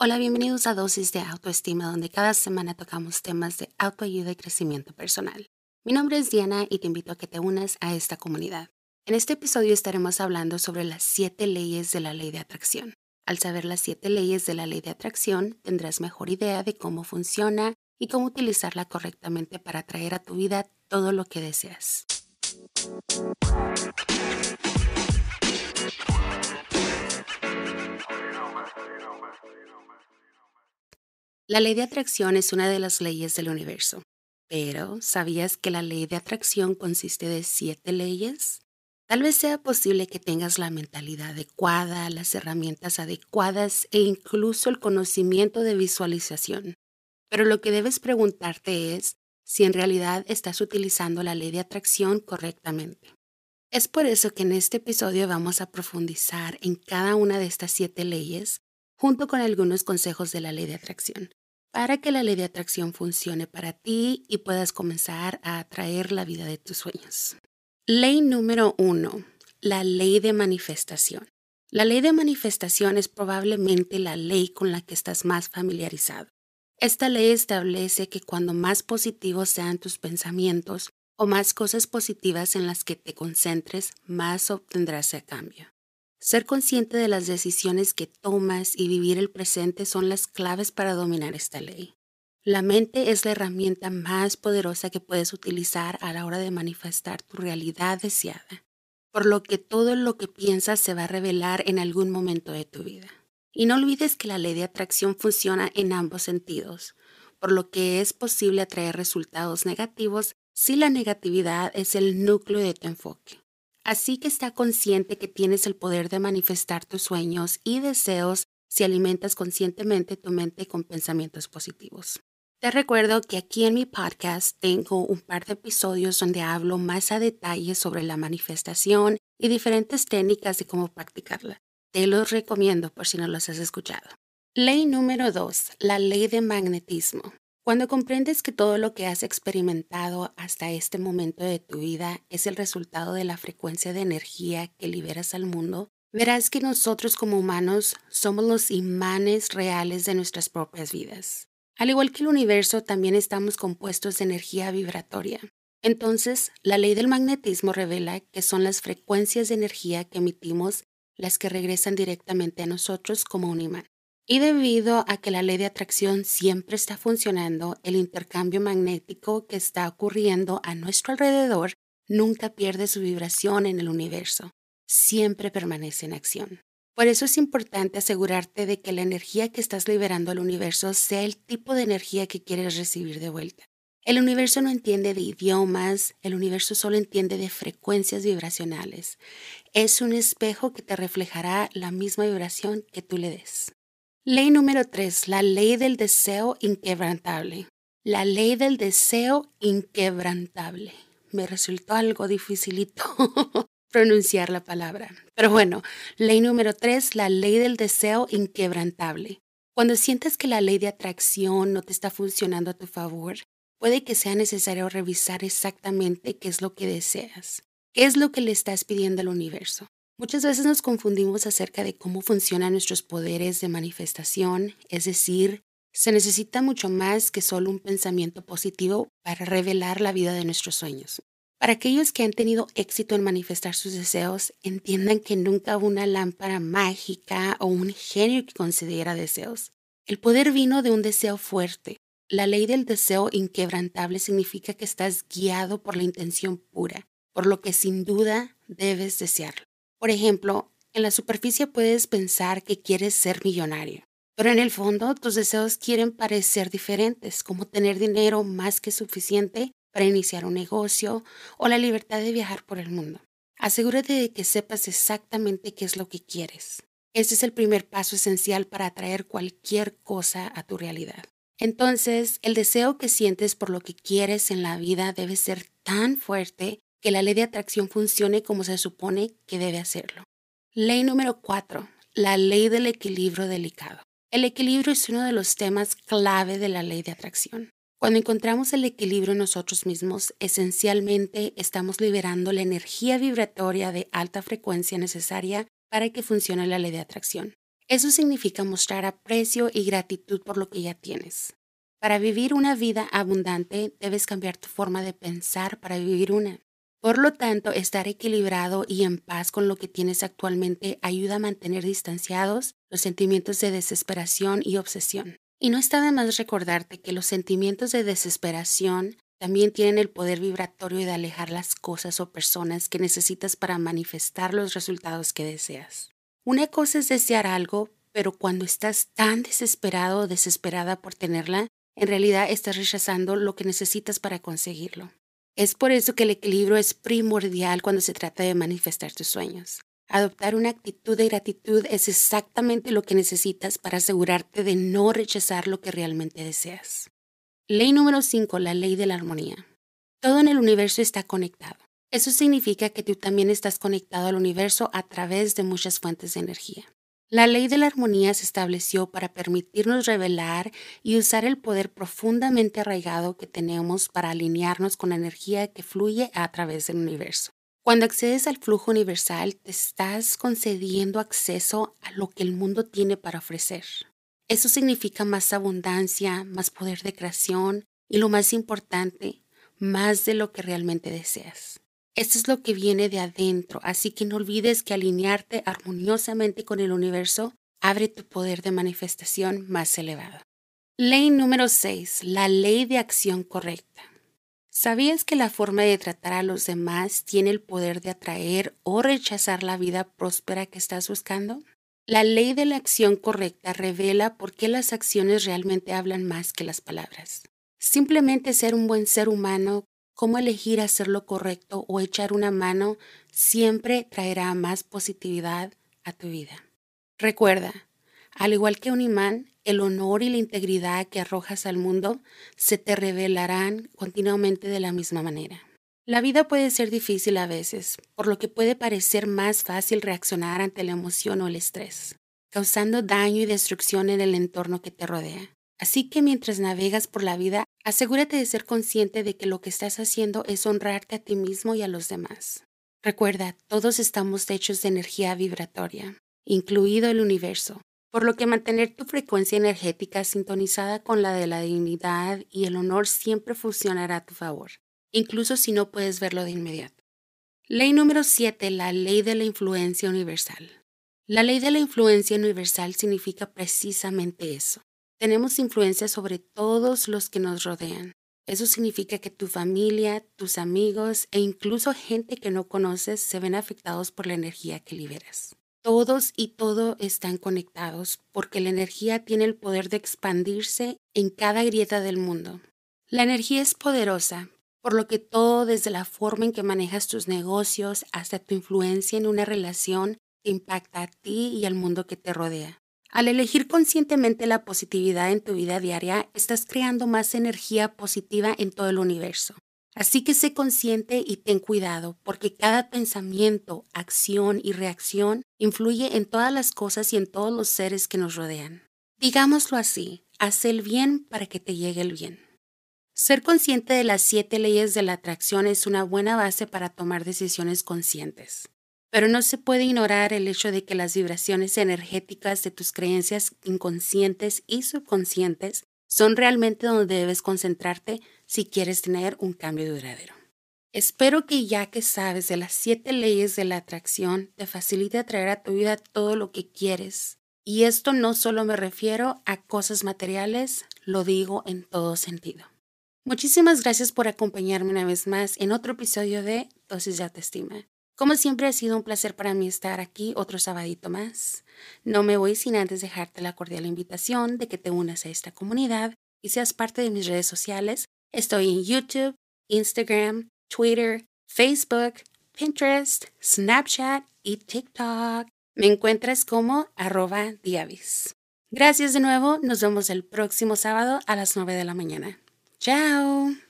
Hola, bienvenidos a Dosis de Autoestima, donde cada semana tocamos temas de autoayuda y crecimiento personal. Mi nombre es Diana y te invito a que te unas a esta comunidad. En este episodio estaremos hablando sobre las siete leyes de la ley de atracción. Al saber las siete leyes de la ley de atracción, tendrás mejor idea de cómo funciona y cómo utilizarla correctamente para atraer a tu vida todo lo que deseas. La ley de atracción es una de las leyes del universo. Pero, ¿sabías que la ley de atracción consiste de siete leyes? Tal vez sea posible que tengas la mentalidad adecuada, las herramientas adecuadas e incluso el conocimiento de visualización. Pero lo que debes preguntarte es si en realidad estás utilizando la ley de atracción correctamente. Es por eso que en este episodio vamos a profundizar en cada una de estas siete leyes junto con algunos consejos de la ley de atracción para que la ley de atracción funcione para ti y puedas comenzar a atraer la vida de tus sueños. Ley número uno, la ley de manifestación. La ley de manifestación es probablemente la ley con la que estás más familiarizado. Esta ley establece que cuando más positivos sean tus pensamientos o más cosas positivas en las que te concentres, más obtendrás a cambio. Ser consciente de las decisiones que tomas y vivir el presente son las claves para dominar esta ley. La mente es la herramienta más poderosa que puedes utilizar a la hora de manifestar tu realidad deseada, por lo que todo lo que piensas se va a revelar en algún momento de tu vida. Y no olvides que la ley de atracción funciona en ambos sentidos, por lo que es posible atraer resultados negativos si la negatividad es el núcleo de tu enfoque. Así que está consciente que tienes el poder de manifestar tus sueños y deseos si alimentas conscientemente tu mente con pensamientos positivos. Te recuerdo que aquí en mi podcast tengo un par de episodios donde hablo más a detalle sobre la manifestación y diferentes técnicas de cómo practicarla. Te los recomiendo por si no los has escuchado. Ley número 2. La ley de magnetismo. Cuando comprendes que todo lo que has experimentado hasta este momento de tu vida es el resultado de la frecuencia de energía que liberas al mundo, verás que nosotros como humanos somos los imanes reales de nuestras propias vidas. Al igual que el universo, también estamos compuestos de energía vibratoria. Entonces, la ley del magnetismo revela que son las frecuencias de energía que emitimos las que regresan directamente a nosotros como un imán. Y debido a que la ley de atracción siempre está funcionando, el intercambio magnético que está ocurriendo a nuestro alrededor nunca pierde su vibración en el universo, siempre permanece en acción. Por eso es importante asegurarte de que la energía que estás liberando al universo sea el tipo de energía que quieres recibir de vuelta. El universo no entiende de idiomas, el universo solo entiende de frecuencias vibracionales. Es un espejo que te reflejará la misma vibración que tú le des. Ley número 3, la ley del deseo inquebrantable. La ley del deseo inquebrantable. Me resultó algo dificilito pronunciar la palabra. Pero bueno, ley número 3, la ley del deseo inquebrantable. Cuando sientes que la ley de atracción no te está funcionando a tu favor, puede que sea necesario revisar exactamente qué es lo que deseas, qué es lo que le estás pidiendo al universo. Muchas veces nos confundimos acerca de cómo funcionan nuestros poderes de manifestación, es decir, se necesita mucho más que solo un pensamiento positivo para revelar la vida de nuestros sueños. Para aquellos que han tenido éxito en manifestar sus deseos, entiendan que nunca hubo una lámpara mágica o un genio que concediera deseos. El poder vino de un deseo fuerte. La ley del deseo inquebrantable significa que estás guiado por la intención pura, por lo que sin duda debes desearlo. Por ejemplo, en la superficie puedes pensar que quieres ser millonario, pero en el fondo tus deseos quieren parecer diferentes, como tener dinero más que suficiente para iniciar un negocio o la libertad de viajar por el mundo. Asegúrate de que sepas exactamente qué es lo que quieres. Este es el primer paso esencial para atraer cualquier cosa a tu realidad. Entonces, el deseo que sientes por lo que quieres en la vida debe ser tan fuerte que la ley de atracción funcione como se supone que debe hacerlo. Ley número 4. La ley del equilibrio delicado. El equilibrio es uno de los temas clave de la ley de atracción. Cuando encontramos el equilibrio en nosotros mismos, esencialmente estamos liberando la energía vibratoria de alta frecuencia necesaria para que funcione la ley de atracción. Eso significa mostrar aprecio y gratitud por lo que ya tienes. Para vivir una vida abundante debes cambiar tu forma de pensar para vivir una. Por lo tanto, estar equilibrado y en paz con lo que tienes actualmente ayuda a mantener distanciados los sentimientos de desesperación y obsesión. Y no está de más recordarte que los sentimientos de desesperación también tienen el poder vibratorio de alejar las cosas o personas que necesitas para manifestar los resultados que deseas. Una cosa es desear algo, pero cuando estás tan desesperado o desesperada por tenerla, en realidad estás rechazando lo que necesitas para conseguirlo. Es por eso que el equilibrio es primordial cuando se trata de manifestar tus sueños. Adoptar una actitud de gratitud es exactamente lo que necesitas para asegurarte de no rechazar lo que realmente deseas. Ley número 5, la ley de la armonía. Todo en el universo está conectado. Eso significa que tú también estás conectado al universo a través de muchas fuentes de energía. La ley de la armonía se estableció para permitirnos revelar y usar el poder profundamente arraigado que tenemos para alinearnos con la energía que fluye a través del universo. Cuando accedes al flujo universal, te estás concediendo acceso a lo que el mundo tiene para ofrecer. Eso significa más abundancia, más poder de creación y lo más importante, más de lo que realmente deseas. Esto es lo que viene de adentro, así que no olvides que alinearte armoniosamente con el universo abre tu poder de manifestación más elevado. Ley número 6. La ley de acción correcta. ¿Sabías que la forma de tratar a los demás tiene el poder de atraer o rechazar la vida próspera que estás buscando? La ley de la acción correcta revela por qué las acciones realmente hablan más que las palabras. Simplemente ser un buen ser humano cómo elegir hacer lo correcto o echar una mano siempre traerá más positividad a tu vida. Recuerda, al igual que un imán, el honor y la integridad que arrojas al mundo se te revelarán continuamente de la misma manera. La vida puede ser difícil a veces, por lo que puede parecer más fácil reaccionar ante la emoción o el estrés, causando daño y destrucción en el entorno que te rodea. Así que mientras navegas por la vida, asegúrate de ser consciente de que lo que estás haciendo es honrarte a ti mismo y a los demás. Recuerda, todos estamos hechos de energía vibratoria, incluido el universo, por lo que mantener tu frecuencia energética sintonizada con la de la dignidad y el honor siempre funcionará a tu favor, incluso si no puedes verlo de inmediato. Ley número 7. La ley de la influencia universal. La ley de la influencia universal significa precisamente eso. Tenemos influencia sobre todos los que nos rodean. Eso significa que tu familia, tus amigos e incluso gente que no conoces se ven afectados por la energía que liberas. Todos y todo están conectados porque la energía tiene el poder de expandirse en cada grieta del mundo. La energía es poderosa, por lo que todo desde la forma en que manejas tus negocios hasta tu influencia en una relación impacta a ti y al mundo que te rodea. Al elegir conscientemente la positividad en tu vida diaria, estás creando más energía positiva en todo el universo. Así que sé consciente y ten cuidado, porque cada pensamiento, acción y reacción influye en todas las cosas y en todos los seres que nos rodean. Digámoslo así, haz el bien para que te llegue el bien. Ser consciente de las siete leyes de la atracción es una buena base para tomar decisiones conscientes. Pero no se puede ignorar el hecho de que las vibraciones energéticas de tus creencias inconscientes y subconscientes son realmente donde debes concentrarte si quieres tener un cambio duradero. Espero que ya que sabes de las siete leyes de la atracción, te facilite atraer a tu vida todo lo que quieres. Y esto no solo me refiero a cosas materiales, lo digo en todo sentido. Muchísimas gracias por acompañarme una vez más en otro episodio de Dosis de Autoestima. Como siempre ha sido un placer para mí estar aquí otro sabadito más. No me voy sin antes dejarte la cordial invitación de que te unas a esta comunidad y seas parte de mis redes sociales. Estoy en YouTube, Instagram, Twitter, Facebook, Pinterest, Snapchat y TikTok. Me encuentras como arroba diavis. Gracias de nuevo, nos vemos el próximo sábado a las 9 de la mañana. Chao.